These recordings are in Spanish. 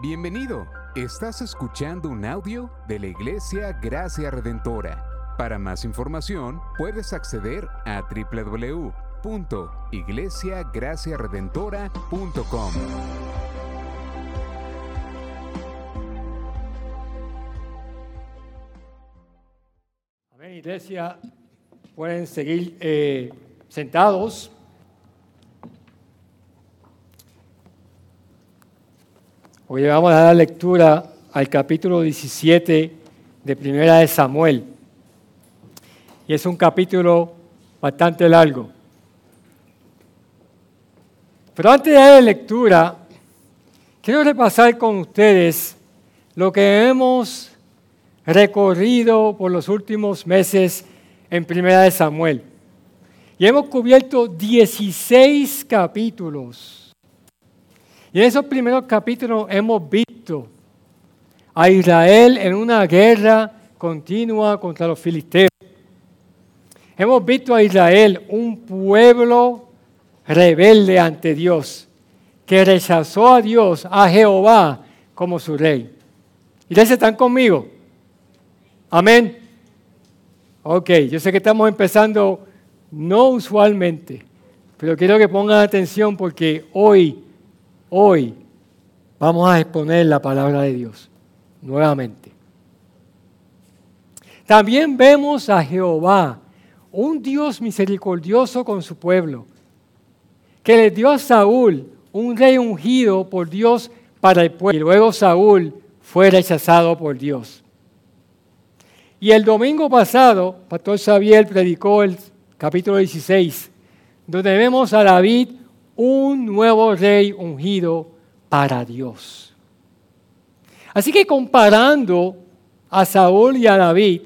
Bienvenido. Estás escuchando un audio de la Iglesia Gracia Redentora. Para más información, puedes acceder a www.iglesiagraciaredentora.com. Amén, iglesia. Pueden seguir eh, sentados. Hoy vamos a dar lectura al capítulo 17 de Primera de Samuel. Y es un capítulo bastante largo. Pero antes de dar lectura, quiero repasar con ustedes lo que hemos recorrido por los últimos meses en Primera de Samuel. Y hemos cubierto 16 capítulos. Y en esos primeros capítulos hemos visto a Israel en una guerra continua contra los filisteos. Hemos visto a Israel, un pueblo rebelde ante Dios, que rechazó a Dios, a Jehová, como su rey. Iglesia, ¿están conmigo? Amén. Ok, yo sé que estamos empezando no usualmente, pero quiero que pongan atención porque hoy, hoy vamos a exponer la palabra de Dios nuevamente. También vemos a Jehová, un Dios misericordioso con su pueblo, que le dio a Saúl un rey ungido por Dios para el pueblo. Y luego Saúl fue rechazado por Dios. Y el domingo pasado, Pastor Xavier predicó el capítulo 16, donde vemos a David un nuevo rey ungido para Dios. Así que comparando a Saúl y a David,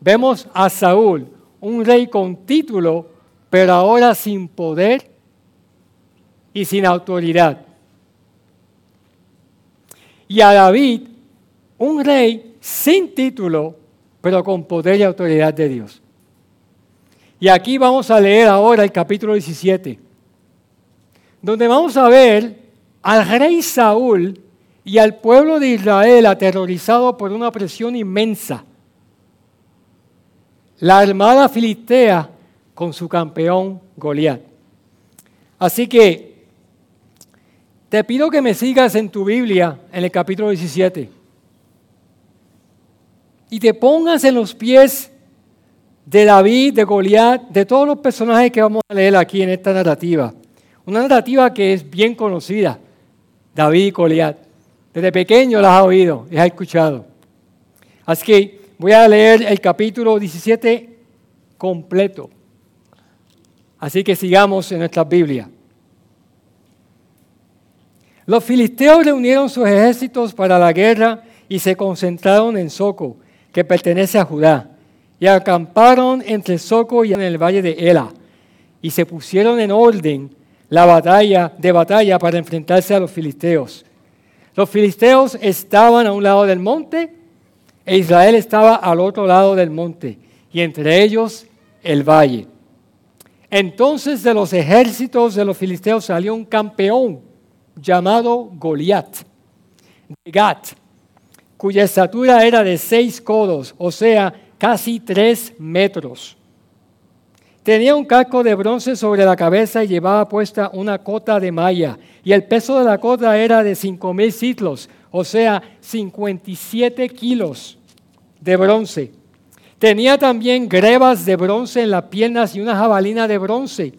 vemos a Saúl, un rey con título, pero ahora sin poder y sin autoridad. Y a David, un rey sin título, pero con poder y autoridad de Dios. Y aquí vamos a leer ahora el capítulo 17, donde vamos a ver al rey Saúl y al pueblo de Israel aterrorizado por una presión inmensa. La armada filistea con su campeón Goliat. Así que te pido que me sigas en tu Biblia en el capítulo 17 y te pongas en los pies de David, de Goliat, de todos los personajes que vamos a leer aquí en esta narrativa. Una narrativa que es bien conocida, David y Goliat. Desde pequeño las has oído, las has escuchado. Así que voy a leer el capítulo 17 completo. Así que sigamos en nuestra Biblia. Los filisteos reunieron sus ejércitos para la guerra y se concentraron en Soco que pertenece a Judá, y acamparon entre Soco y en el valle de Ela, y se pusieron en orden la batalla de batalla para enfrentarse a los filisteos. Los filisteos estaban a un lado del monte e Israel estaba al otro lado del monte, y entre ellos el valle. Entonces de los ejércitos de los filisteos salió un campeón llamado Goliat, de Gat, cuya estatura era de seis codos, o sea, casi tres metros. Tenía un casco de bronce sobre la cabeza y llevaba puesta una cota de malla, y el peso de la cota era de cinco mil ciclos, o sea, 57 kilos de bronce. Tenía también grebas de bronce en las piernas y una jabalina de bronce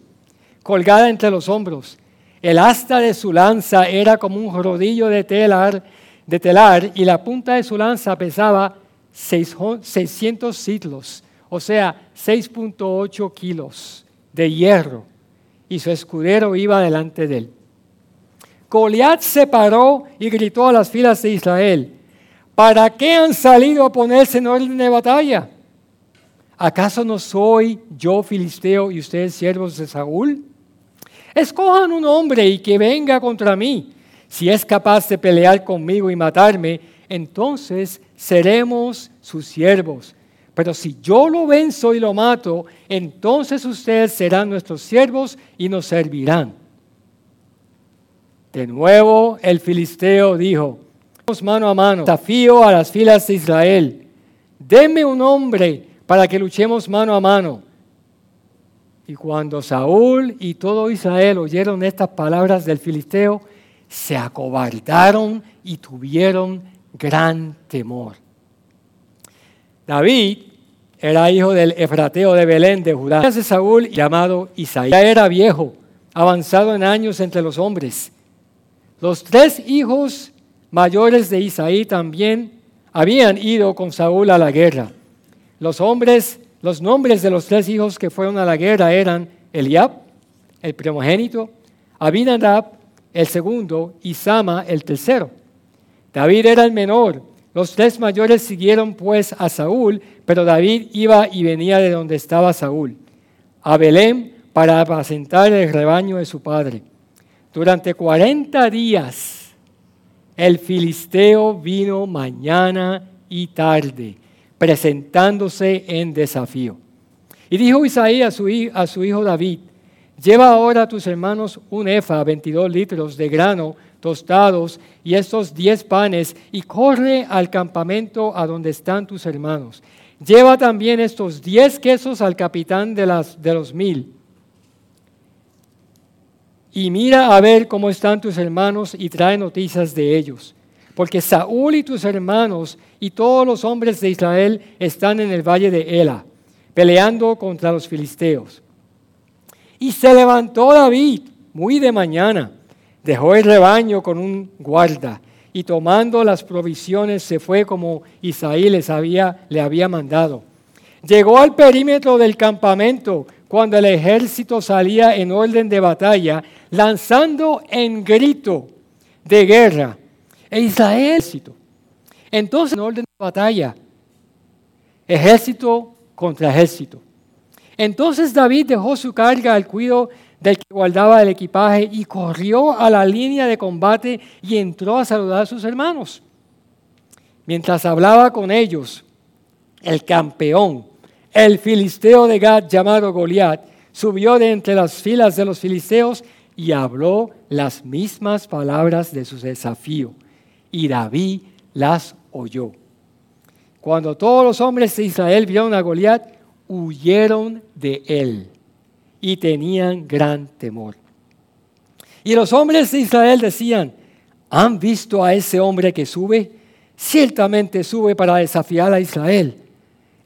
colgada entre los hombros. El asta de su lanza era como un rodillo de telar de telar y la punta de su lanza pesaba 600 ciclos, o sea, 6.8 kilos de hierro, y su escudero iba delante de él. Goliat se paró y gritó a las filas de Israel, ¿para qué han salido a ponerse en orden de batalla? ¿Acaso no soy yo filisteo y ustedes siervos de Saúl? Escojan un hombre y que venga contra mí si es capaz de pelear conmigo y matarme, entonces seremos sus siervos. Pero si yo lo venzo y lo mato, entonces ustedes serán nuestros siervos y nos servirán. De nuevo el filisteo dijo, mano a mano, desafío a las filas de Israel, denme un hombre para que luchemos mano a mano. Y cuando Saúl y todo Israel oyeron estas palabras del filisteo, se acobardaron y tuvieron gran temor. David era hijo del Efrateo de Belén de Judá. De Saúl llamado Isaías era viejo, avanzado en años entre los hombres. Los tres hijos mayores de Isaí también habían ido con Saúl a la guerra. Los hombres, los nombres de los tres hijos que fueron a la guerra eran Eliab, el primogénito, Abinadab, el segundo, y Sama, el tercero. David era el menor. Los tres mayores siguieron pues a Saúl, pero David iba y venía de donde estaba Saúl, a Belén para apacentar el rebaño de su padre. Durante 40 días el filisteo vino mañana y tarde, presentándose en desafío. Y dijo Isaías a su, a su hijo David, lleva ahora a tus hermanos un efa, 22 litros de grano y estos 10 panes, y corre al campamento a donde están tus hermanos. Lleva también estos 10 quesos al capitán de, las, de los mil y mira a ver cómo están tus hermanos y trae noticias de ellos. Porque Saúl y tus hermanos y todos los hombres de Israel están en el valle de Ela, peleando contra los filisteos. Y se levantó David muy de mañana, dejó el rebaño con un guarda y tomando las provisiones se fue como Isaí les había, le había mandado. Llegó al perímetro del campamento cuando el ejército salía en orden de batalla, lanzando en grito de guerra. E Israel, entonces en orden de batalla, ejército contra ejército. Entonces David dejó su carga al cuidado del que guardaba el equipaje y corrió a la línea de combate y entró a saludar a sus hermanos. Mientras hablaba con ellos, el campeón el filisteo de Gad llamado Goliat subió de entre las filas de los filisteos y habló las mismas palabras de su desafío. Y David las oyó. Cuando todos los hombres de Israel vieron a Goliat, huyeron de él y tenían gran temor. Y los hombres de Israel decían, ¿han visto a ese hombre que sube? Ciertamente sube para desafiar a Israel.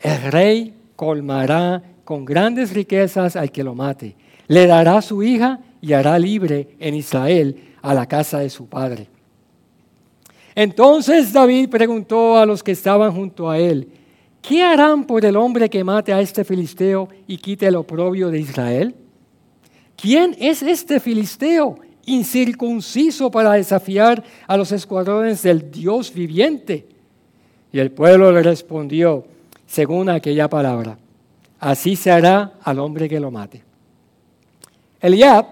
El rey colmará con grandes riquezas al que lo mate. Le dará su hija y hará libre en Israel a la casa de su padre. Entonces David preguntó a los que estaban junto a él, ¿qué harán por el hombre que mate a este filisteo y quite el oprobio de Israel? ¿Quién es este filisteo incircunciso para desafiar a los escuadrones del Dios viviente? Y el pueblo le respondió, según aquella palabra. Así se hará al hombre que lo mate. Eliab,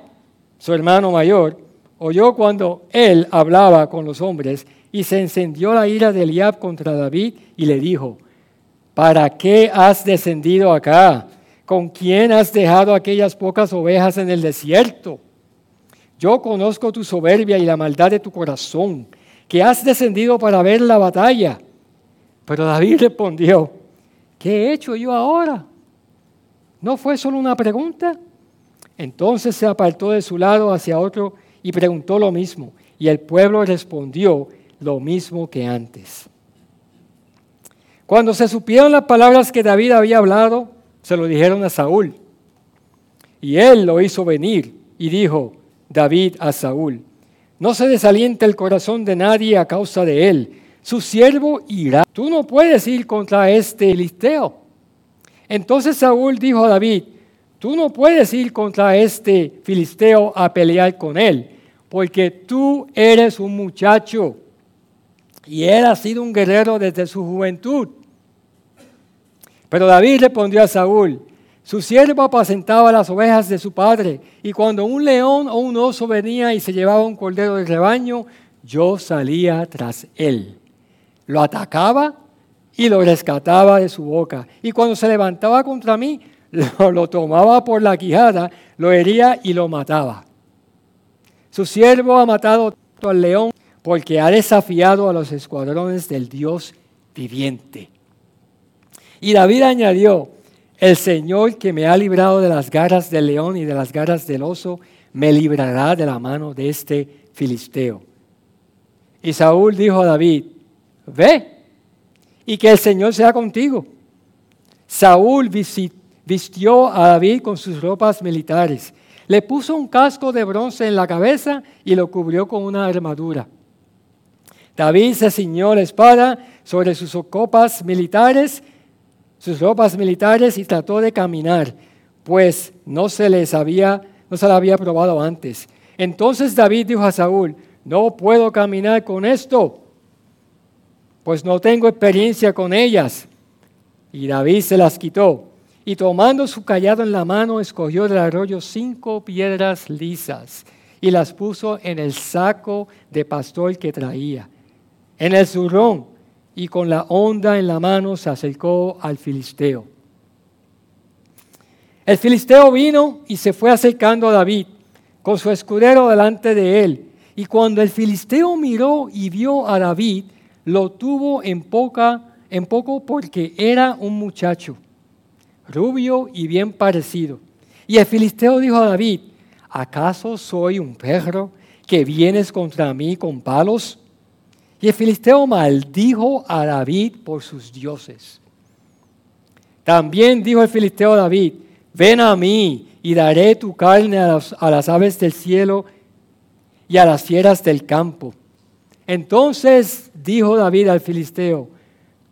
su hermano mayor, oyó cuando él hablaba con los hombres y se encendió la ira de Eliab contra David y le dijo, ¿para qué has descendido acá? ¿Con quién has dejado aquellas pocas ovejas en el desierto? Yo conozco tu soberbia y la maldad de tu corazón, que has descendido para ver la batalla. Pero David respondió, ¿qué he hecho yo ahora? ¿No fue solo una pregunta? Entonces se apartó de su lado hacia otro y preguntó lo mismo. Y el pueblo respondió lo mismo que antes. Cuando se supieron las palabras que David había hablado, se lo dijeron a Saúl. Y él lo hizo venir y dijo David a Saúl, no se desaliente el corazón de nadie a causa de él su siervo irá. Tú no puedes ir contra este filisteo. Entonces Saúl dijo a David, tú no puedes ir contra este filisteo a pelear con él, porque tú eres un muchacho y él ha sido un guerrero desde su juventud. Pero David respondió a Saúl, su siervo apacentaba las ovejas de su padre, y cuando un león o un oso venía y se llevaba un cordero del rebaño, yo salía tras él lo atacaba y lo rescataba de su boca. Y cuando se levantaba contra mí, lo, tomaba por la quijada, lo hería y lo mataba. Su siervo ha matado al león porque ha desafiado a los escuadrones del Dios viviente. Y David añadió, el Señor que me ha librado de las garras del león y de las garras del oso, me librará de la mano de este filisteo. Y Saúl dijo a David, ve y que el Señor sea contigo. Saúl vistió a David con sus ropas militares, le puso un casco de bronce en la cabeza y lo cubrió con una armadura. David se ciñó la espada sobre sus copas militares, sus ropas militares y trató de caminar, pues no se les había, no se había probado antes. Entonces David dijo a Saúl, no puedo caminar con esto, pues no tengo experiencia con ellas. Y David se las quitó, y tomando su callado en la mano, escogió del arroyo cinco piedras lisas y las puso en el saco de pastor que traía en el zurrón y con la onda en la mano se acercó al filisteo. El filisteo vino y se fue acercando a David con su escudero delante de él. Y cuando el filisteo miró y vio a David, lo tuvo en, poca, en poco porque era un muchacho, rubio y bien parecido. Y el filisteo dijo a David, ¿acaso soy un perro que vienes contra mí con palos? Y el filisteo maldijo a David por sus dioses. También dijo el filisteo a David, ven a mí y daré tu carne a, las aves del cielo y a las fieras del campo. Entonces dijo David al filisteo,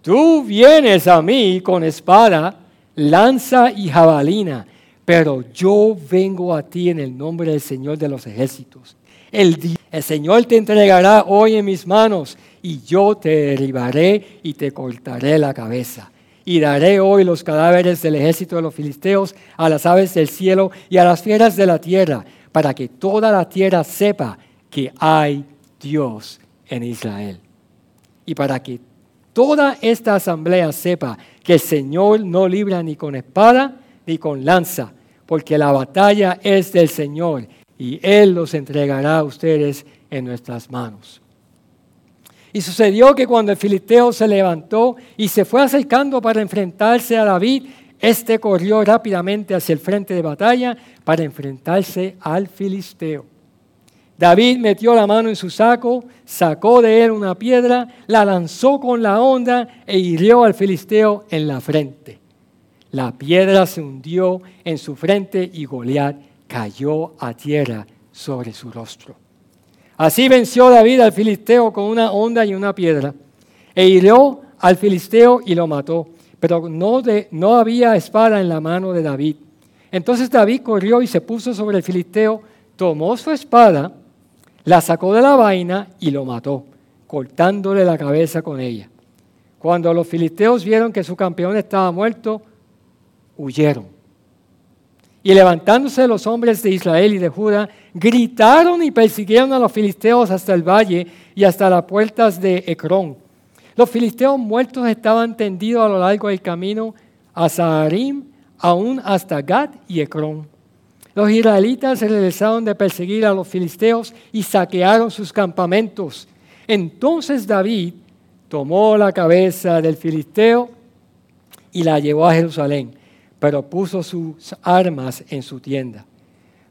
tú vienes a mí con espada, lanza y jabalina, pero yo vengo a ti en el nombre del Señor de los ejércitos. El, Señor te entregará hoy en mis manos y yo te derribaré y te cortaré la cabeza. Y daré hoy los cadáveres del ejército de los filisteos a las aves del cielo y a las fieras de la tierra, para que toda la tierra sepa que hay Dios en Israel. Y para que toda esta asamblea sepa que el Señor no libra ni con espada ni con lanza, porque la batalla es del Señor y Él los entregará a ustedes en nuestras manos. Y sucedió que cuando el filisteo se levantó y se fue acercando para enfrentarse a David, éste corrió rápidamente hacia el frente de batalla para enfrentarse al filisteo. David metió la mano en su saco, sacó de él una piedra, la lanzó con la onda e hirió al filisteo en la frente. La piedra se hundió en su frente y Goliat cayó a tierra sobre su rostro. Así venció David al filisteo con una onda y una piedra, e hirió al filisteo y lo mató, pero no, de, no había espada en la mano de David. Entonces David corrió y se puso sobre el filisteo, tomó su espada, la sacó de la vaina y lo mató, cortándole la cabeza con ella. Cuando los filisteos vieron que su campeón estaba muerto, huyeron. Y levantándose los hombres de Israel y de Judá, gritaron y persiguieron a los filisteos hasta el valle y hasta las puertas de Ecrón. Los filisteos muertos estaban tendidos a lo largo del camino a Saharim, aún hasta Gad y Ecrón. Los israelitas se regresaron de perseguir a los filisteos y saquearon sus campamentos. Entonces David tomó la cabeza del filisteo y la llevó a Jerusalén pero puso sus armas en su tienda.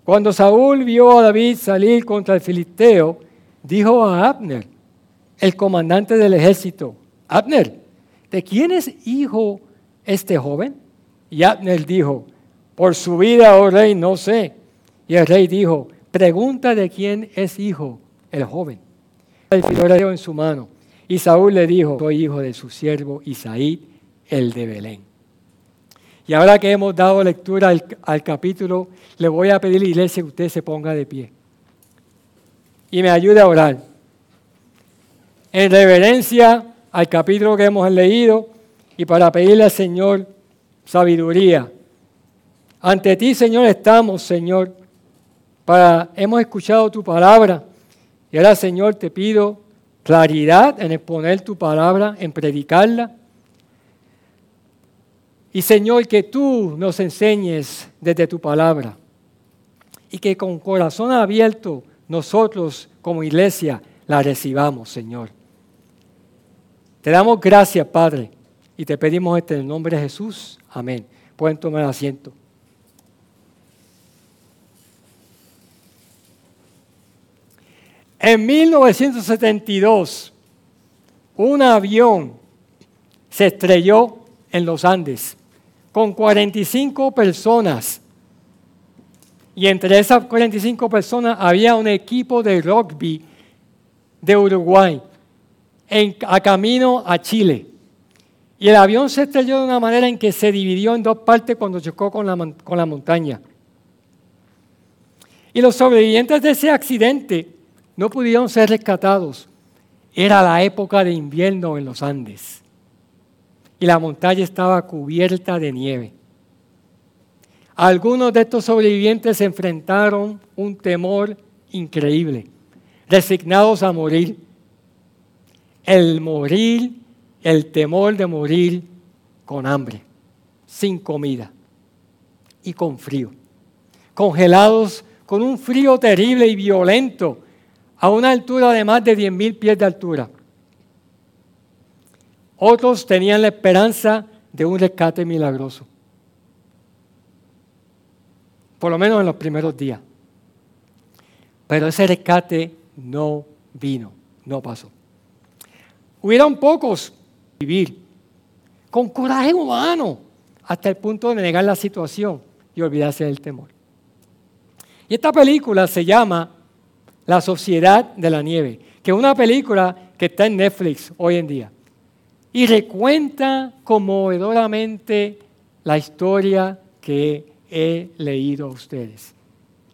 Cuando Saúl vio a David salir contra el filisteo, dijo a Abner, el comandante del ejército, Abner, ¿de quién es hijo este joven? Y Abner dijo, por su vida, oh rey, no sé. Y el rey dijo, pregunta de quién es hijo el joven. El filisteo en su mano. Y Saúl le dijo, soy hijo de su siervo Isaí, el de Belén. Y ahora que hemos dado lectura al, capítulo, le voy a pedir a la iglesia que usted se ponga de pie y me ayude a orar. En reverencia al capítulo que hemos leído y para pedirle al Señor sabiduría. Ante ti, Señor, estamos, Señor, para hemos escuchado tu palabra y ahora, Señor, te pido claridad en exponer tu palabra, en predicarla y Señor, que tú nos enseñes desde tu palabra y que con corazón abierto nosotros como iglesia la recibamos, Señor. Te damos gracias, Padre, y te pedimos esto en el nombre de Jesús. Amén. Pueden tomar asiento. En 1972, un avión se estrelló en los Andes con 45 personas. Y entre esas 45 personas había un equipo de rugby de Uruguay a camino a Chile. Y el avión se estrelló de una manera en que se dividió en dos partes cuando chocó con la, con la montaña. Y los sobrevivientes de ese accidente no pudieron ser rescatados. Era la época de invierno en los Andes la montaña estaba cubierta de nieve. Algunos de estos sobrevivientes enfrentaron un temor increíble, resignados a morir. El morir, el temor de morir con hambre, sin comida y con frío. Congelados con un frío terrible y violento a una altura de más de 10.000 pies de altura. Otros tenían la esperanza de un rescate milagroso. Por lo menos en los primeros días. Pero ese rescate no vino, no pasó. Hubieron pocos vivir con coraje humano hasta el punto de negar la situación y olvidarse del temor. Y esta película se llama La Sociedad de la Nieve, que es una película que está en Netflix hoy en día y recuenta conmovedoramente la historia que he leído a ustedes,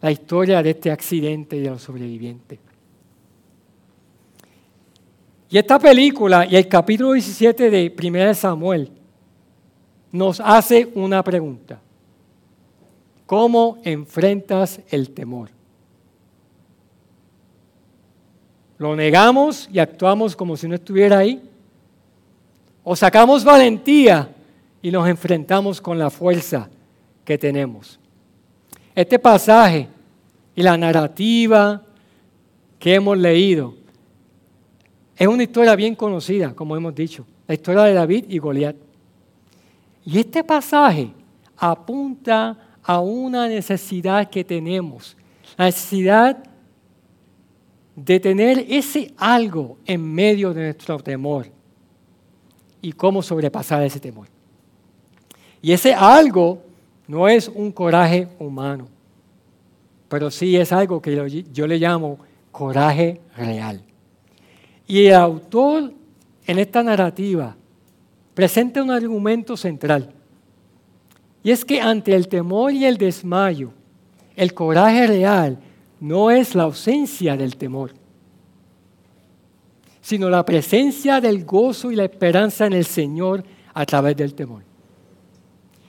la historia de este accidente y de los sobrevivientes. Y esta película y el capítulo 17 de 1 Samuel nos hace una pregunta. ¿Cómo enfrentas el temor? ¿Lo negamos y actuamos como si no estuviera ahí? O sacamos valentía y nos enfrentamos con la fuerza que tenemos. Este pasaje y la narrativa que hemos leído es una historia bien conocida, como hemos dicho, la historia de David y Goliat. Y este pasaje apunta a una necesidad que tenemos, la necesidad de tener ese algo en medio de nuestro temor y cómo sobrepasar ese temor. Y ese algo no es un coraje humano, pero sí es algo que yo le llamo coraje real. Y el autor en esta narrativa presenta un argumento central. Y es que ante el temor y el desmayo, el coraje real no es la ausencia del temor, sino la presencia del gozo y la esperanza en el Señor a través del temor.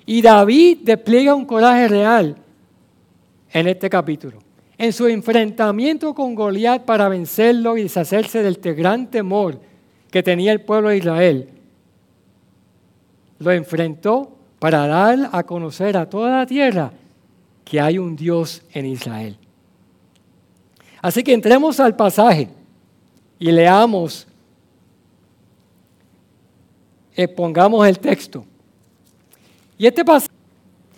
Y David despliega un coraje real en este capítulo. En su enfrentamiento con Goliat para vencerlo y deshacerse del gran temor que tenía el pueblo de Israel, lo enfrentó para dar a conocer a toda la tierra que hay un Dios en Israel. Así que entremos al pasaje y leamos, expongamos el texto. Y este pasaje,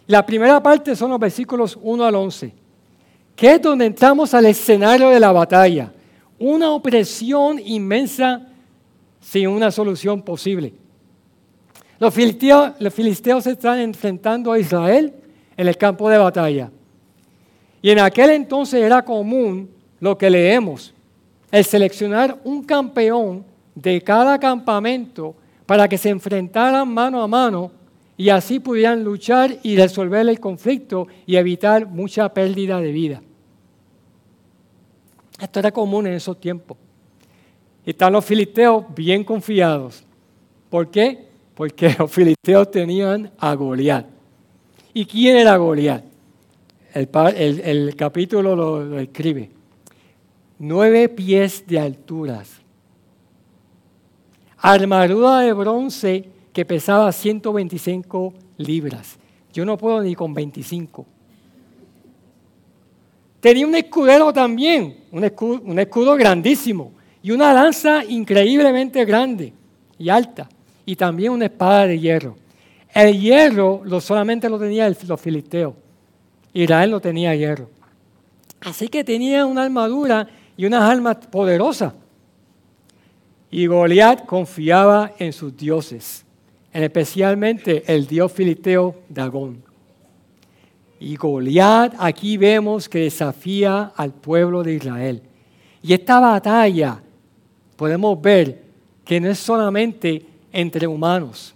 la primera parte son los versículos 1 al 11, que es donde entramos al escenario de la batalla, una opresión inmensa sin una solución posible. Los filisteos, los filisteos están enfrentando a Israel en el campo de batalla. Y en aquel entonces era común lo que leemos, el seleccionar un campeón de cada campamento para que se enfrentaran mano a mano y así pudieran luchar y resolver el conflicto y evitar mucha pérdida de vida. Esto era común en esos tiempos. Y están los filisteos bien confiados. ¿Por qué? Porque los filisteos tenían a Goliat. ¿Y quién era Goliat? El, capítulo lo escribe nueve pies de alturas, armadura de bronce que pesaba 125 libras. Yo no puedo ni con 25. tenía un escudero también, un escudo, grandísimo, y una lanza increíblemente grande y alta, y también una espada de hierro. El hierro lo solamente lo tenía los filisteos. Israel no tenía hierro. Así que tenía una armadura y unas armas poderosas. Y Goliat confiaba en sus dioses, especialmente el dios filisteo Dagón. Y Goliat aquí vemos que desafía al pueblo de Israel. Y esta batalla podemos ver que no es solamente entre humanos.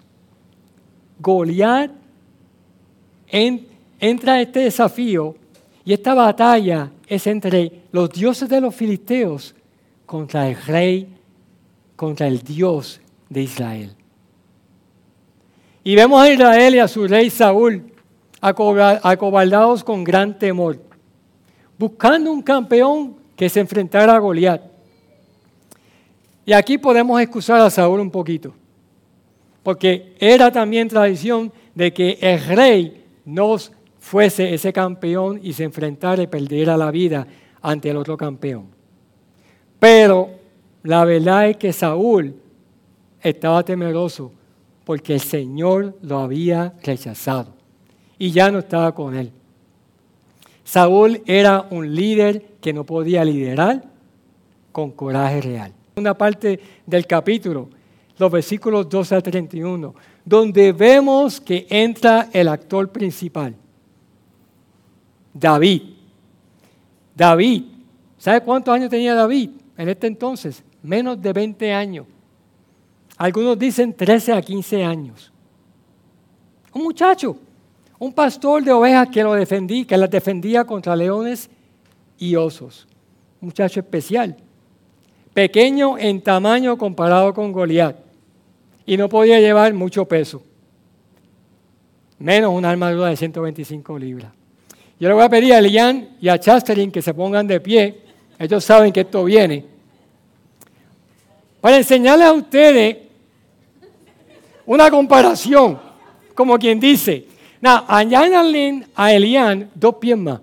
Goliat entra a este desafío y esta batalla es entre los dioses de los filisteos contra el rey, contra el Dios de Israel. Y vemos a Israel y a su rey Saúl acobardados con gran temor, buscando un campeón que se enfrentara a Goliat. Y aquí podemos excusar a Saúl un poquito, porque era también tradición de que el rey nos fuese ese campeón y se enfrentara y perdiera la vida ante el otro campeón. Pero la verdad es que Saúl estaba temeroso porque el Señor lo había rechazado y ya no estaba con él. Saúl era un líder que no podía liderar con coraje real. Una parte del capítulo, los versículos 12 a 31, donde vemos que entra el actor principal, David. David, ¿sabe cuántos años tenía David en este entonces? Menos de 20 años. Algunos dicen 13 a 15 años. Un muchacho un pastor de ovejas que, lo defendí, que las defendía contra leones y osos. muchacho especial. Pequeño en tamaño comparado con Goliat. Y no podía llevar mucho peso. Menos una armadura de 125 libras. Yo le voy a pedir a Elian y a Chasterin que se pongan de pie. Ellos saben que esto viene. Para enseñarles a ustedes una comparación. Como quien dice, a Elián dos pies más.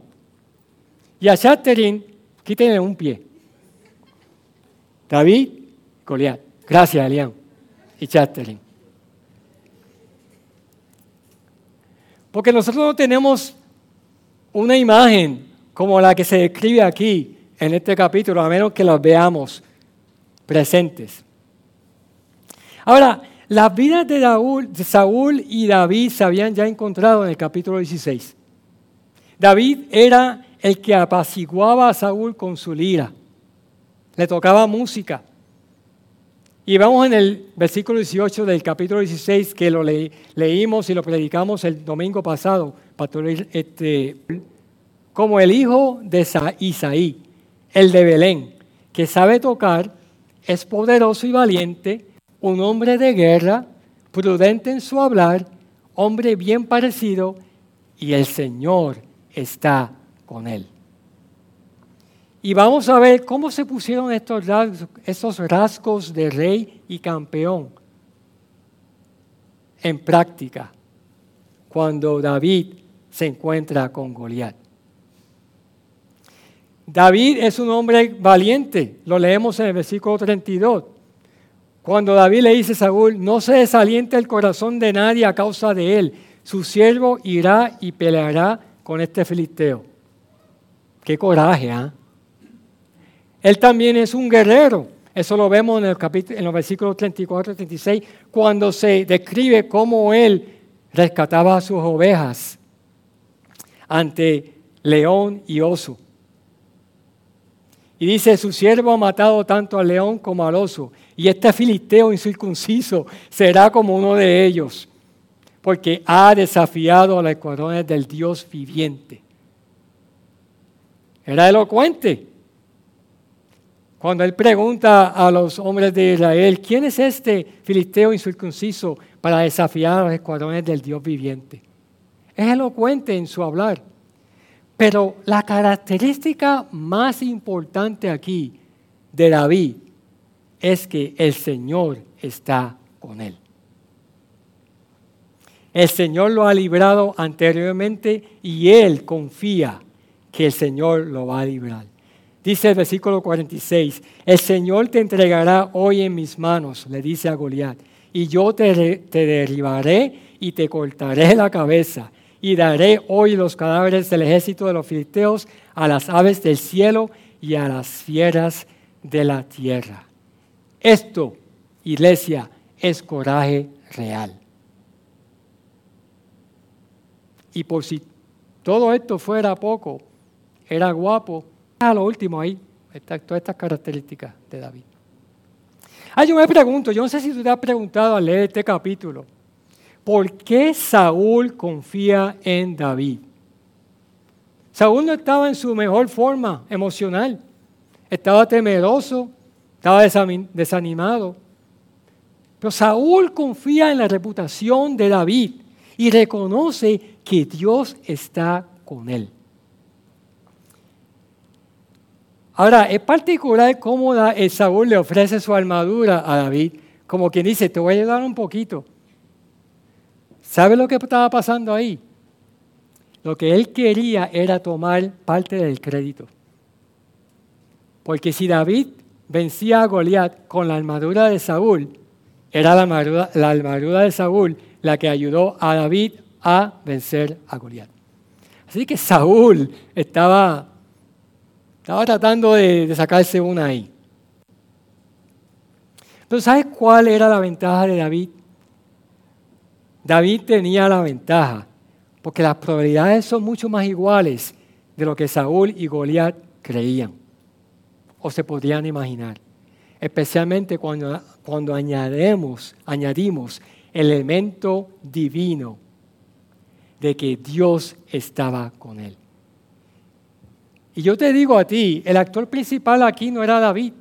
Y a Chatterin, quítenle un pie. David, Goliat. Gracias, Elián. Y Chatterin. Porque nosotros no tenemos una imagen como la que se describe aquí en este capítulo, a menos que las veamos presentes. Ahora, las vidas de, Saúl y David se habían ya encontrado en el capítulo 16. David era el que apaciguaba a Saúl con su lira. Le tocaba música. Y vamos en el versículo 18 del capítulo 16 que lo leímos y lo predicamos el domingo pasado, pastor, este, como el hijo de Isaí, el de Belén, que sabe tocar, es poderoso y valiente, un hombre de guerra, prudente en su hablar, hombre bien parecido, y el Señor está con él. Y vamos a ver cómo se pusieron estos rasgos de rey y campeón en práctica cuando David se encuentra con Goliat. David es un hombre valiente, lo leemos en el versículo 32. Cuando David le dice a Saúl, no se desaliente el corazón de nadie a causa de él, su siervo irá y peleará con este filisteo. Qué coraje, ¿ah? Él también es un guerrero. Eso lo vemos en, el capítulo, en los versículos 34 y 36, cuando se describe cómo él rescataba a sus ovejas ante león y oso. Y dice, su siervo ha matado tanto al león como al oso, y este filisteo incircunciso será como uno de ellos, porque ha desafiado a los escuadrones del Dios viviente. Era elocuente. Cuando él pregunta a los hombres de Israel, ¿quién es este filisteo incircunciso para desafiar a los escuadrones del Dios viviente? Es elocuente en su hablar. Pero la característica más importante aquí de David es que el Señor está con él. El Señor lo ha librado anteriormente y él confía que el Señor lo va a librar. Dice el versículo 46, el Señor te entregará hoy en mis manos, le dice a Goliat, y yo te, te derribaré y te cortaré la cabeza, y daré hoy los cadáveres del ejército de los filisteos a las aves del cielo y a las fieras de la tierra. Esto, iglesia, es coraje real. Y por si todo esto fuera poco, era guapo, a lo último ahí, todas estas características de David. Ah, yo me pregunto, yo no sé si tú te has preguntado al leer este capítulo, ¿por qué Saúl confía en David? Saúl no estaba en su mejor forma emocional, estaba temeroso, estaba desanimado. Pero Saúl confía en la reputación de David y reconoce que Dios está con él. Ahora, es particular cómo Saúl le ofrece su armadura a David, como quien dice, te voy a ayudar un poquito. ¿Sabe lo que estaba pasando ahí? Lo que él quería era tomar parte del crédito. Porque si David vencía a Goliat con la armadura de Saúl, era la armadura, la armadura de Saúl la que ayudó a David a vencer a Goliat. Así que Saúl estaba estaba tratando de, sacarse una ahí. Pero ¿sabes cuál era la ventaja de David? David tenía la ventaja, porque las probabilidades son mucho más iguales de lo que Saúl y Goliat creían o se podrían imaginar. Especialmente cuando, cuando añadimos, añadimos el elemento divino de que Dios estaba con él. Y yo te digo a ti, el actor principal aquí no era David.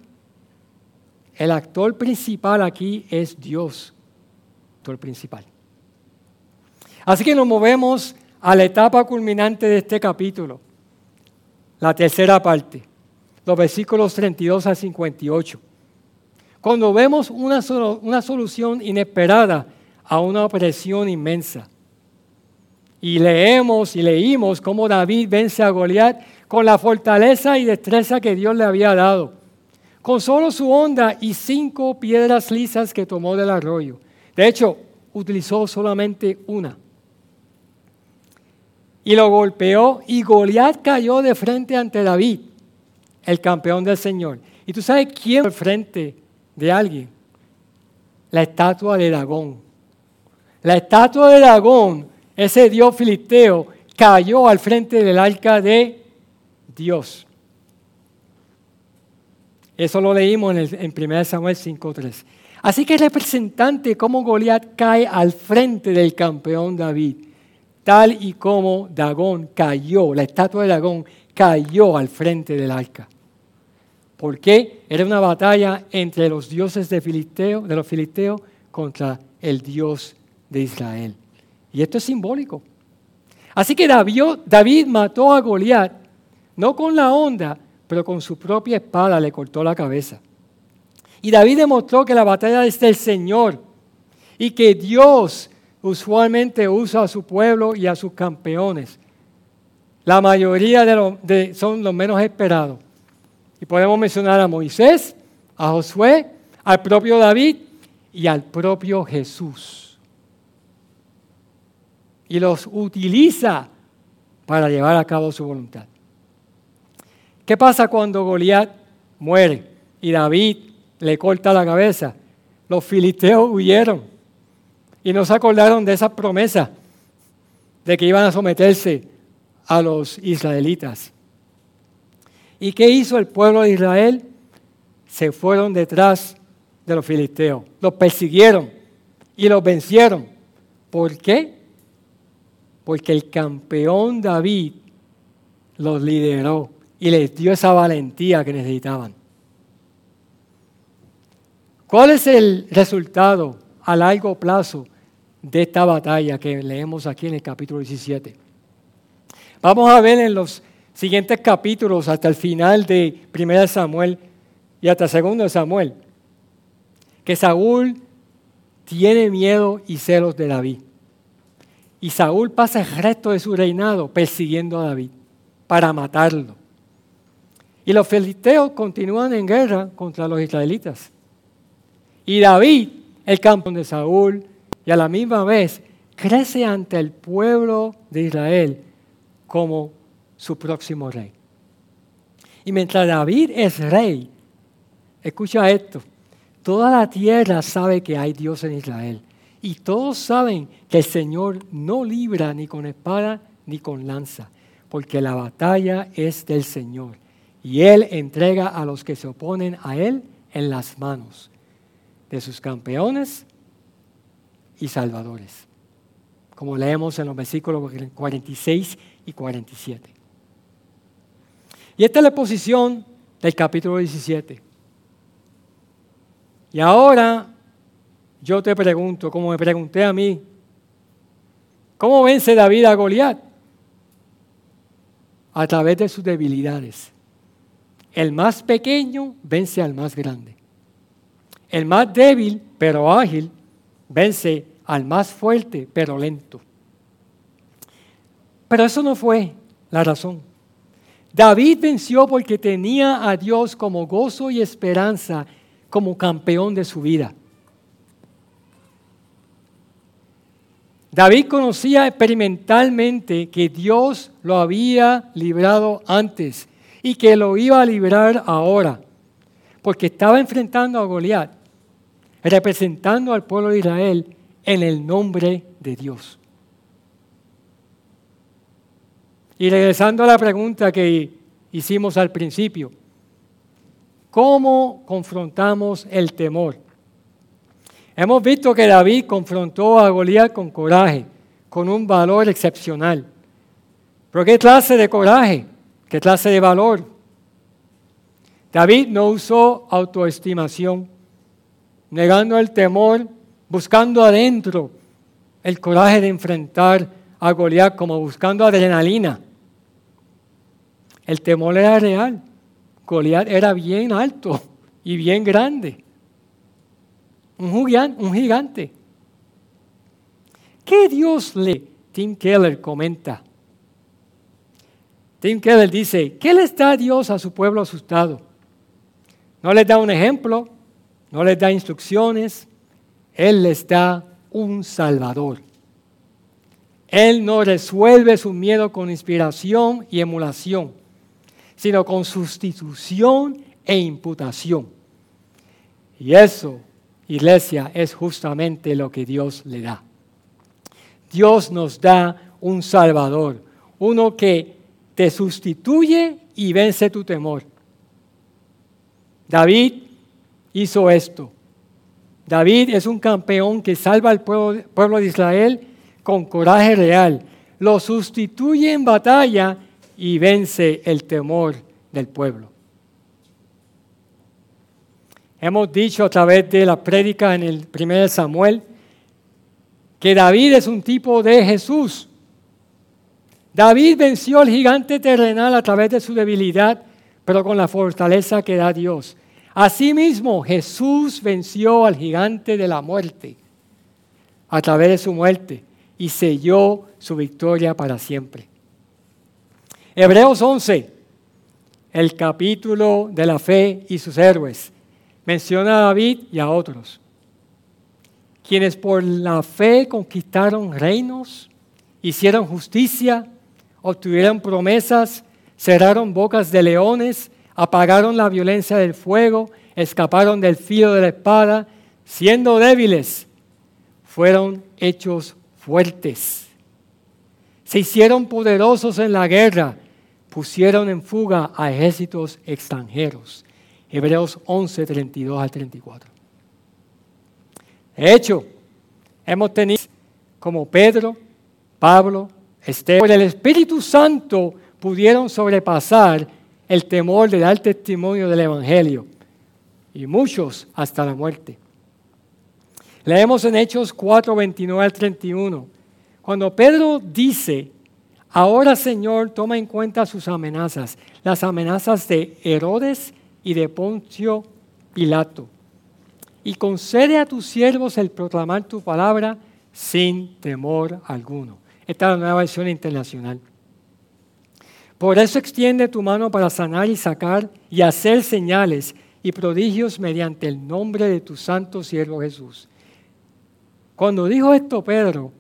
El actor principal aquí es Dios, el actor principal. Así que nos movemos a la etapa culminante de este capítulo, la tercera parte, los versículos 32 al 58. Cuando vemos una, una solución inesperada a una opresión inmensa. Y leemos y leímos cómo David vence a Goliat con la fortaleza y destreza que Dios le había dado, con solo su onda y cinco piedras lisas que tomó del arroyo. De hecho, utilizó solamente una. Y lo golpeó y Goliat cayó de frente ante David, el campeón del Señor. ¿Y tú sabes quién al frente de alguien? La estatua de Dagón. La estatua de Dagón, ese dios filisteo, cayó al frente del arca de Dios. Eso lo leímos en, 1 Samuel 5.3. Así que es representante cómo Goliat cae al frente del campeón David, tal y como Dagón cayó, la estatua de Dagón cayó al frente del arca. ¿Por qué? Era una batalla entre los dioses de, Filisteo, de los filisteos contra el Dios de Israel. Y esto es simbólico. Así que David, mató a Goliat no con la onda, pero con su propia espada le cortó la cabeza. Y David demostró que la batalla es del Señor y que Dios usualmente usa a su pueblo y a sus campeones. La mayoría de, son los menos esperados. Y podemos mencionar a Moisés, a Josué, al propio David y al propio Jesús. Y los utiliza para llevar a cabo su voluntad. ¿Qué pasa cuando Goliat muere y David le corta la cabeza? Los filisteos huyeron y no se acordaron de esa promesa de que iban a someterse a los israelitas. ¿Y qué hizo el pueblo de Israel? Se fueron detrás de los filisteos, los persiguieron y los vencieron. ¿Por qué? Porque el campeón David los lideró y les dio esa valentía que necesitaban. ¿Cuál es el resultado a largo plazo de esta batalla que leemos aquí en el capítulo 17? Vamos a ver en los siguientes capítulos hasta el final de 1 Samuel y hasta 2 Samuel que Saúl tiene miedo y celos de David. Y Saúl pasa el resto de su reinado persiguiendo a David. para matarlo. Y los filisteos continúan en guerra contra los israelitas. Y David, el campo de Saúl, y a la misma vez crece ante el pueblo de Israel como su próximo rey. Y mientras David es rey, escucha esto, toda la tierra sabe que hay Dios en Israel. Y todos saben que el Señor no libra ni con espada ni con lanza, porque la batalla es del Señor. Y Él entrega a los que se oponen a Él en las manos de sus campeones y salvadores, como leemos en los versículos 46 y 47. Y esta es la posición del capítulo 17. Y ahora yo te pregunto, como me pregunté a mí, ¿cómo vence David a Goliat? A través de sus debilidades. El más pequeño vence al más grande. El más débil, pero ágil, vence al más fuerte, pero lento. Pero eso no fue la razón. David venció porque tenía a Dios como gozo y esperanza, como campeón de su vida. David conocía experimentalmente que Dios lo había librado antes y que lo iba a librar ahora, porque estaba enfrentando a Goliat, representando al pueblo de Israel en el nombre de Dios. Y regresando a la pregunta que hicimos al principio, ¿cómo confrontamos el temor? Hemos visto que David confrontó a Goliat con coraje, con un valor excepcional. ¿Pero qué clase de coraje? ¿Qué clase de valor? David no usó autoestimación, negando el temor, buscando adentro el coraje de enfrentar a Goliat como buscando adrenalina. El temor era real. Goliat era bien alto y bien grande. Un gigante. Un gigante. ¿Qué Dios le? Tim Keller comenta. Tim Keller dice, ¿qué le da Dios a su pueblo asustado? No les da un ejemplo, no les da instrucciones, Él les da un salvador. Él no resuelve su miedo con inspiración y emulación, sino con sustitución e imputación. Y eso iglesia, es justamente lo que Dios le da. Dios nos da un Salvador, uno que te sustituye y vence tu temor. David hizo esto. David es un campeón que salva al pueblo, de Israel con coraje real. Lo sustituye en batalla y vence el temor del pueblo. Hemos dicho a través de la prédica en el primer Samuel que David es un tipo de Jesús. David venció al gigante terrenal a través de su debilidad, pero con la fortaleza que da Dios. Asimismo, Jesús venció al gigante de la muerte a través de su muerte y selló su victoria para siempre. Hebreos 11, el capítulo de la fe y sus héroes menciona a David y a otros, quienes por la fe conquistaron reinos, hicieron justicia, obtuvieron promesas, cerraron bocas de leones, apagaron la violencia del fuego, escaparon del filo de la espada, siendo débiles, fueron hechos fuertes. Se hicieron poderosos en la guerra, pusieron en fuga a ejércitos extranjeros. Hebreos 11, 32 al 34. De hecho, hemos tenido como Pedro, Pablo, Esteban, por el Espíritu Santo pudieron sobrepasar el temor de dar testimonio del Evangelio y muchos hasta la muerte. Leemos en Hechos 4, 29 al 31. Cuando Pedro dice, ahora Señor, toma en cuenta sus amenazas, las amenazas de Herodes y de Poncio Pilato. Y concede a tus siervos el proclamar tu palabra sin temor alguno. Esta es la nueva versión internacional. Por eso extiende tu mano para sanar y sacar y hacer señales y prodigios mediante el nombre de tu santo siervo Jesús. Cuando dijo esto Pedro,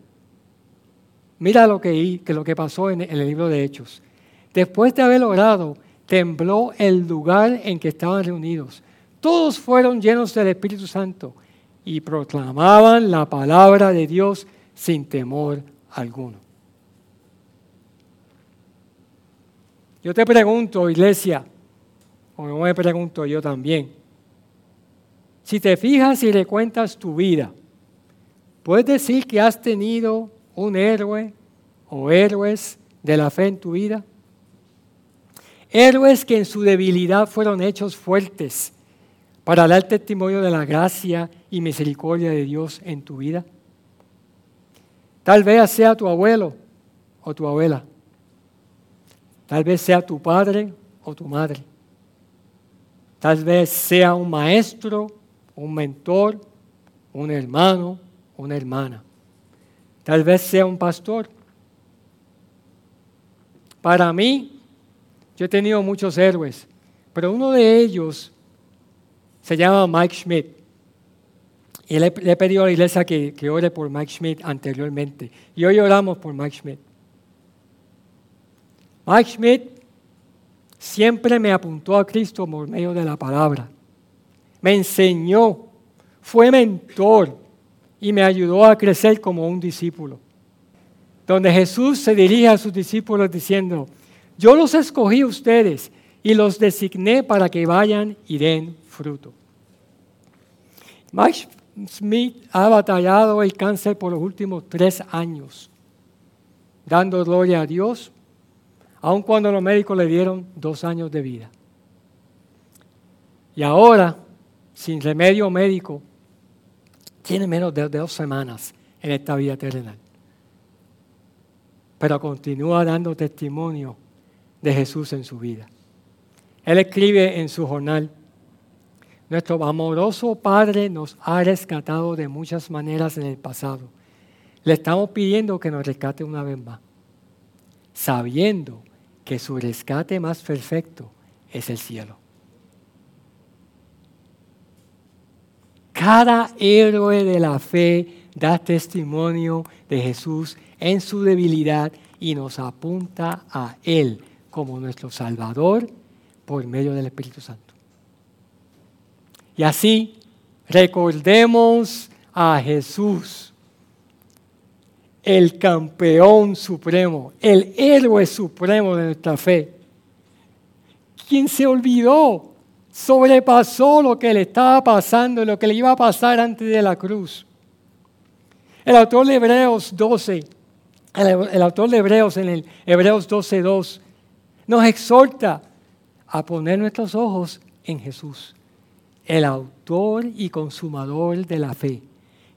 mira lo que, lo que pasó en el libro de Hechos. Después de haber orado, tembló el lugar en que estaban reunidos. Todos fueron llenos del Espíritu Santo y proclamaban la palabra de Dios sin temor alguno. Yo te pregunto, iglesia, o me pregunto yo también, si te fijas y le cuentas tu vida, ¿puedes decir que has tenido un héroe o héroes de la fe en tu vida? Héroes que en su debilidad fueron hechos fuertes para dar testimonio de la gracia y misericordia de Dios en tu vida. Tal vez sea tu abuelo o tu abuela Tal vez sea tu padre o tu madre. Tal vez sea un maestro, un mentor, un hermano, una hermana. Tal vez sea un pastor. Para mí, yo he tenido muchos héroes, pero uno de ellos se llama Mike Schmidt. Y le, he pedido a la iglesia que, que ore por Mike Schmidt anteriormente. Y hoy oramos por Mike Schmidt. Mike Schmidt siempre me apuntó a Cristo por medio de la palabra. Me enseñó, fue mentor y me ayudó a crecer como un discípulo. Donde Jesús se dirige a sus discípulos diciendo, yo los escogí a ustedes y los designé para que vayan y den fruto. Mike Smith ha batallado el cáncer por los últimos tres años, dando gloria a Dios aun cuando los médicos le dieron dos años de vida. Y ahora, sin remedio médico, tiene menos de, dos semanas en esta vida terrenal. Pero continúa dando testimonio de Jesús en su vida. Él escribe en su jornal, nuestro amoroso Padre nos ha rescatado de muchas maneras en el pasado. Le estamos pidiendo que nos rescate una vez más, sabiendo que su rescate más perfecto es el cielo. Cada héroe de la fe da testimonio de Jesús en su debilidad y nos apunta a Él como nuestro Salvador por medio del Espíritu Santo. Y así recordemos a Jesús el campeón supremo, el héroe supremo de nuestra fe, quien se olvidó, sobrepasó lo que le estaba pasando, lo que le iba a pasar antes de la cruz. El autor de Hebreos 12, el, autor de Hebreos en el Hebreos 12.2, nos exhorta a poner nuestros ojos en Jesús, el autor y consumador de la fe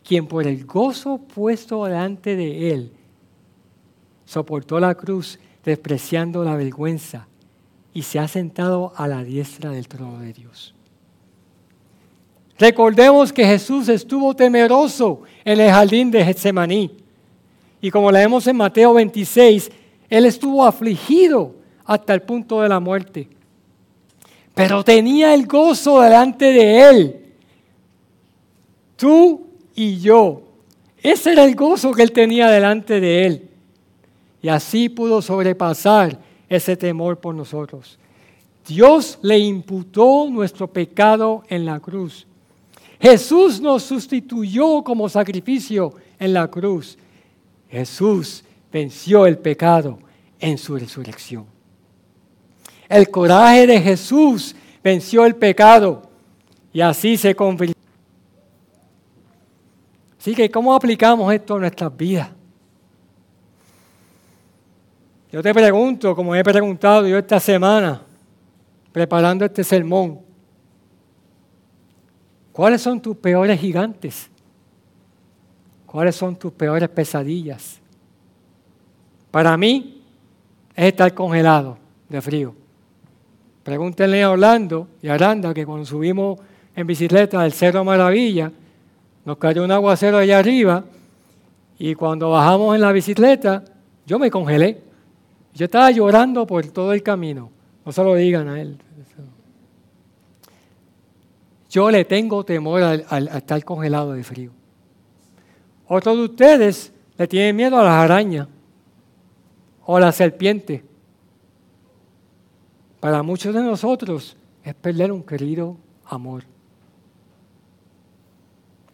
quien por el gozo puesto delante de él soportó la cruz despreciando la vergüenza y se ha sentado a la diestra del trono de Dios. Recordemos que Jesús estuvo temeroso en el jardín de Getsemaní. Y como leemos en Mateo 26, Él estuvo afligido hasta el punto de la muerte. Pero tenía el gozo delante de Él. Tú y yo. Ese era el gozo que él tenía delante de él. Y así pudo sobrepasar ese temor por nosotros. Dios le imputó nuestro pecado en la cruz. Jesús nos sustituyó como sacrificio en la cruz. Jesús venció el pecado en su resurrección. El coraje de Jesús venció el pecado y así se convirtió Así que, ¿cómo aplicamos esto a nuestras vidas? Yo te pregunto, como he preguntado yo esta semana, preparando este sermón, ¿cuáles son tus peores gigantes? ¿Cuáles son tus peores pesadillas? Para mí es estar congelado de frío. Pregúntenle a Orlando y a Aranda que cuando subimos en bicicleta del Cerro Maravilla, nos cayó un aguacero allá arriba y cuando bajamos en la bicicleta, yo me congelé, Yo estaba llorando por todo el camino. No se lo digan a él. Yo le tengo temor al, estar congelado de frío. Otros de ustedes le tienen miedo a las arañas o a la serpiente. Para muchos de nosotros es perder un querido amor.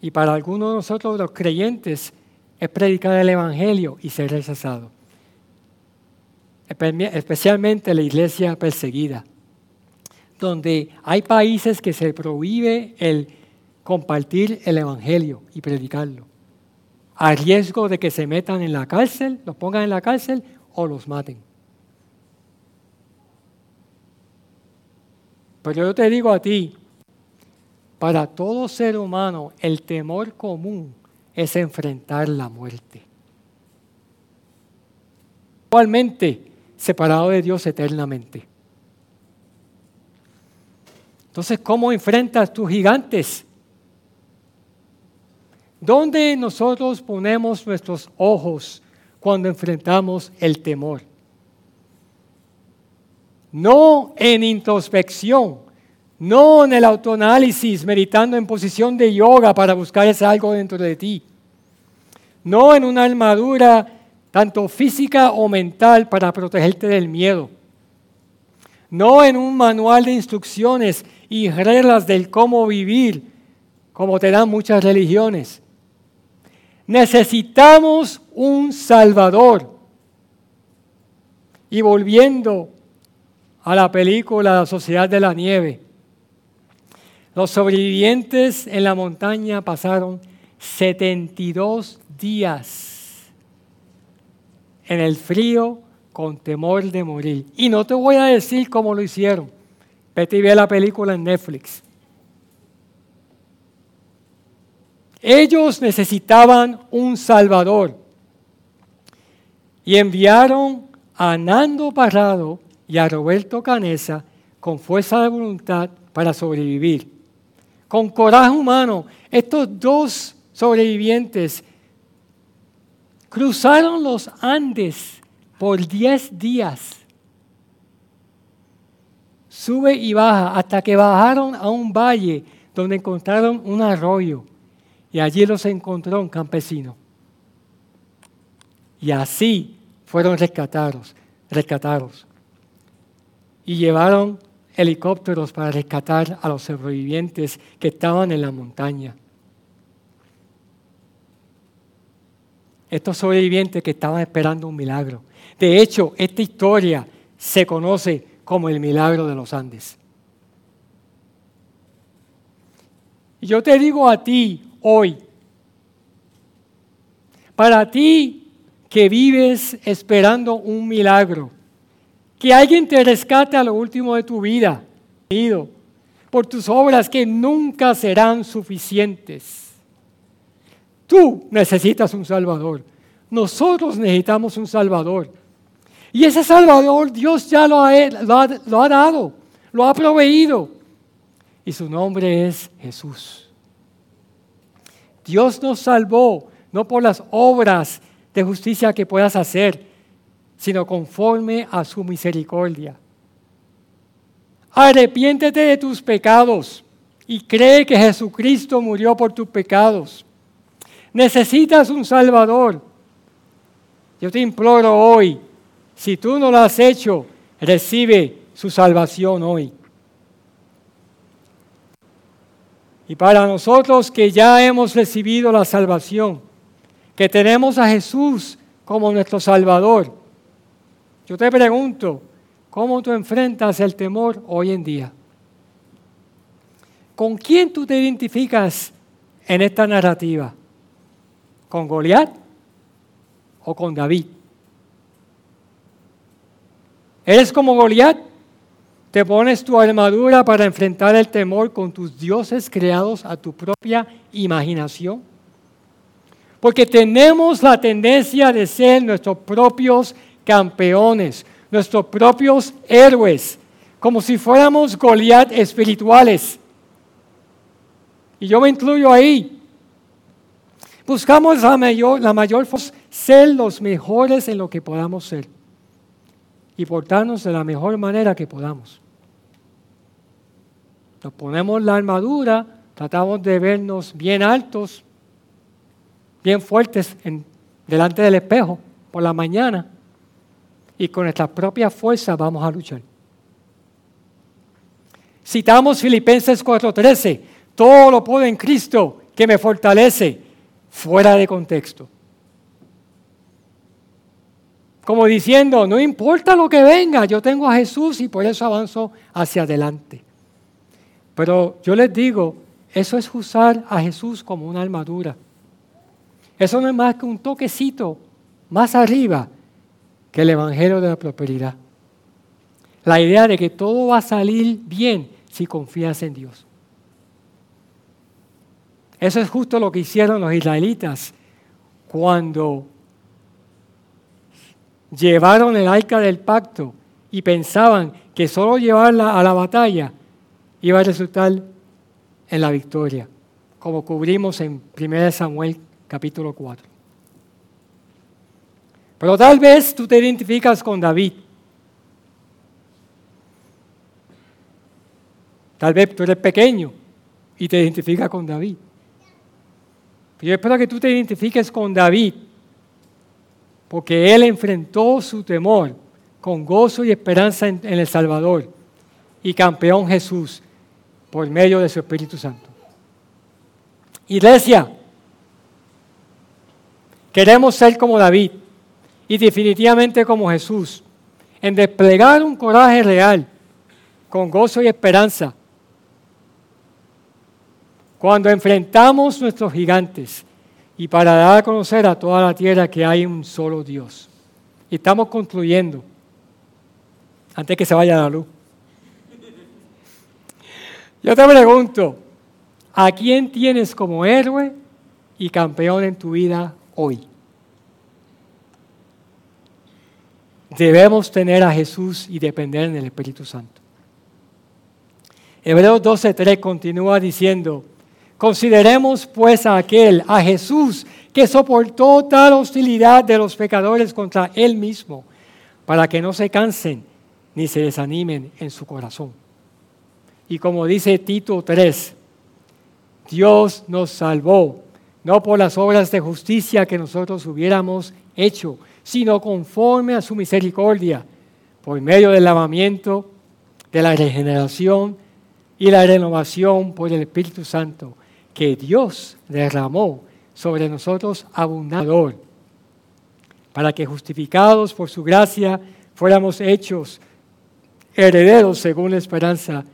Y para algunos de nosotros, los creyentes, es predicar el Evangelio y ser rechazado. Especialmente la iglesia perseguida donde hay países que se prohíbe el compartir el Evangelio y predicarlo, a riesgo de que se metan en la cárcel, los pongan en la cárcel o los maten. Pero yo te digo a ti, para todo ser humano el temor común es enfrentar la muerte. Igualmente separado de Dios eternamente. Entonces, ¿cómo enfrentas tus gigantes? ¿Dónde nosotros ponemos nuestros ojos cuando enfrentamos el temor? No en introspección, no en el autoanálisis, meditando en posición de yoga para buscar ese algo dentro de ti. No en una armadura tanto física o mental para protegerte del miedo. No en un manual de instrucciones y reglas del cómo vivir, como te dan muchas religiones. Necesitamos un Salvador. Y volviendo a la película La Sociedad de la Nieve, los sobrevivientes en la montaña pasaron 72 días en el frío con temor de morir. Y no te voy a decir cómo lo hicieron. Vete y ve la película en Netflix. Ellos necesitaban un Salvador y enviaron a Nando Parrado y a Roberto Canesa con fuerza de voluntad para sobrevivir. Con coraje humano, estos dos sobrevivientes cruzaron los Andes por 10 días sube y baja hasta que bajaron a un valle donde encontraron un arroyo y allí los encontró un campesino. Y así fueron rescatados, rescatados. Y llevaron helicópteros para rescatar a los sobrevivientes que estaban en la montaña. Estos sobrevivientes que estaban esperando un milagro. De hecho, esta historia se conoce como el milagro de los Andes. Y yo te digo a ti hoy, para ti que vives esperando un milagro, que alguien te rescate a lo último de tu vida, por tus obras que nunca serán suficientes. Tú necesitas un Salvador. Nosotros necesitamos un Salvador. Y ese Salvador Dios ya lo ha, lo ha, dado, lo ha proveído. Y su nombre es Jesús. Dios nos salvó no por las obras de justicia que puedas hacer, sino conforme a su misericordia. Arrepiéntete de tus pecados y cree que Jesucristo murió por tus pecados. Necesitas un Salvador. Yo te imploro hoy si tú no lo has hecho, recibe su salvación hoy. Y para nosotros que ya hemos recibido la salvación, que tenemos a Jesús como nuestro Salvador, yo te pregunto, ¿cómo tú enfrentas el temor hoy en día? ¿Con quién tú te identificas en esta narrativa? ¿Con Goliat o con David? ¿Eres como Goliat? ¿Te pones tu armadura para enfrentar el temor con tus dioses creados a tu propia imaginación? Porque tenemos la tendencia de ser nuestros propios campeones, nuestros propios héroes, como si fuéramos Goliat espirituales. Y yo me incluyo ahí. Buscamos la mayor, la mayor ser los mejores en lo que podamos ser y portarnos de la mejor manera que podamos. Nos ponemos la armadura, tratamos de vernos bien altos, bien fuertes en, delante del espejo por la mañana y con nuestras propias fuerzas vamos a luchar. Citamos Filipenses 4:13, todo lo puedo en Cristo que me fortalece, fuera de contexto. Como diciendo, no importa lo que venga, yo tengo a Jesús y por eso avanzo hacia adelante. Pero yo les digo, eso es usar a Jesús como una armadura. Eso no es más que un toquecito más arriba que el Evangelio de la Prosperidad. La idea de que todo va a salir bien si confías en Dios. Eso es justo lo que hicieron los israelitas cuando llevaron el arca del pacto y pensaban que solo llevarla a la batalla iba a resultar en la victoria, como cubrimos en 1 Samuel capítulo 4. Pero tal vez tú te identificas con David. Tal vez tú eres pequeño y te identificas con David. Pero yo espero que tú te identifiques con David porque él enfrentó su temor con gozo y esperanza en, el Salvador y campeón Jesús por medio de su Espíritu Santo. Iglesia, queremos ser como David y definitivamente como Jesús, en desplegar un coraje real, con gozo y esperanza, cuando enfrentamos nuestros gigantes y para dar a conocer a toda la tierra que hay un solo Dios. Y estamos concluyendo, antes que se vaya la luz. Yo te pregunto, ¿a quién tienes como héroe y campeón en tu vida hoy? Debemos tener a Jesús y depender en el Espíritu Santo. Hebreos 12.3 continúa diciendo, Consideremos pues a aquel, a Jesús, que soportó tal hostilidad de los pecadores contra él mismo, para que no se cansen ni se desanimen en su corazón. Y como dice Tito 3, Dios nos salvó, no por las obras de justicia que nosotros hubiéramos hecho, sino conforme a su misericordia, por medio del lavamiento, de la regeneración y la renovación por el Espíritu Santo que Dios derramó sobre nosotros abundador, para que justificados por su gracia fuéramos hechos herederos según la esperanza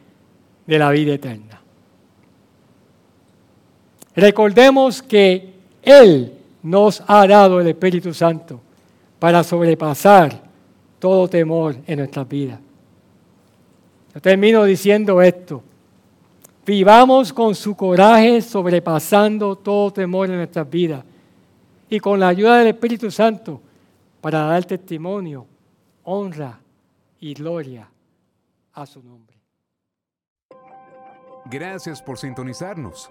de la vida eterna. Recordemos que Él nos ha dado el Espíritu Santo para sobrepasar todo temor en nuestras vidas. Yo termino diciendo esto. Vivamos con su coraje sobrepasando todo temor en nuestras vidas y con la ayuda del Espíritu Santo para dar testimonio, honra y gloria a su nombre. Gracias por sintonizarnos.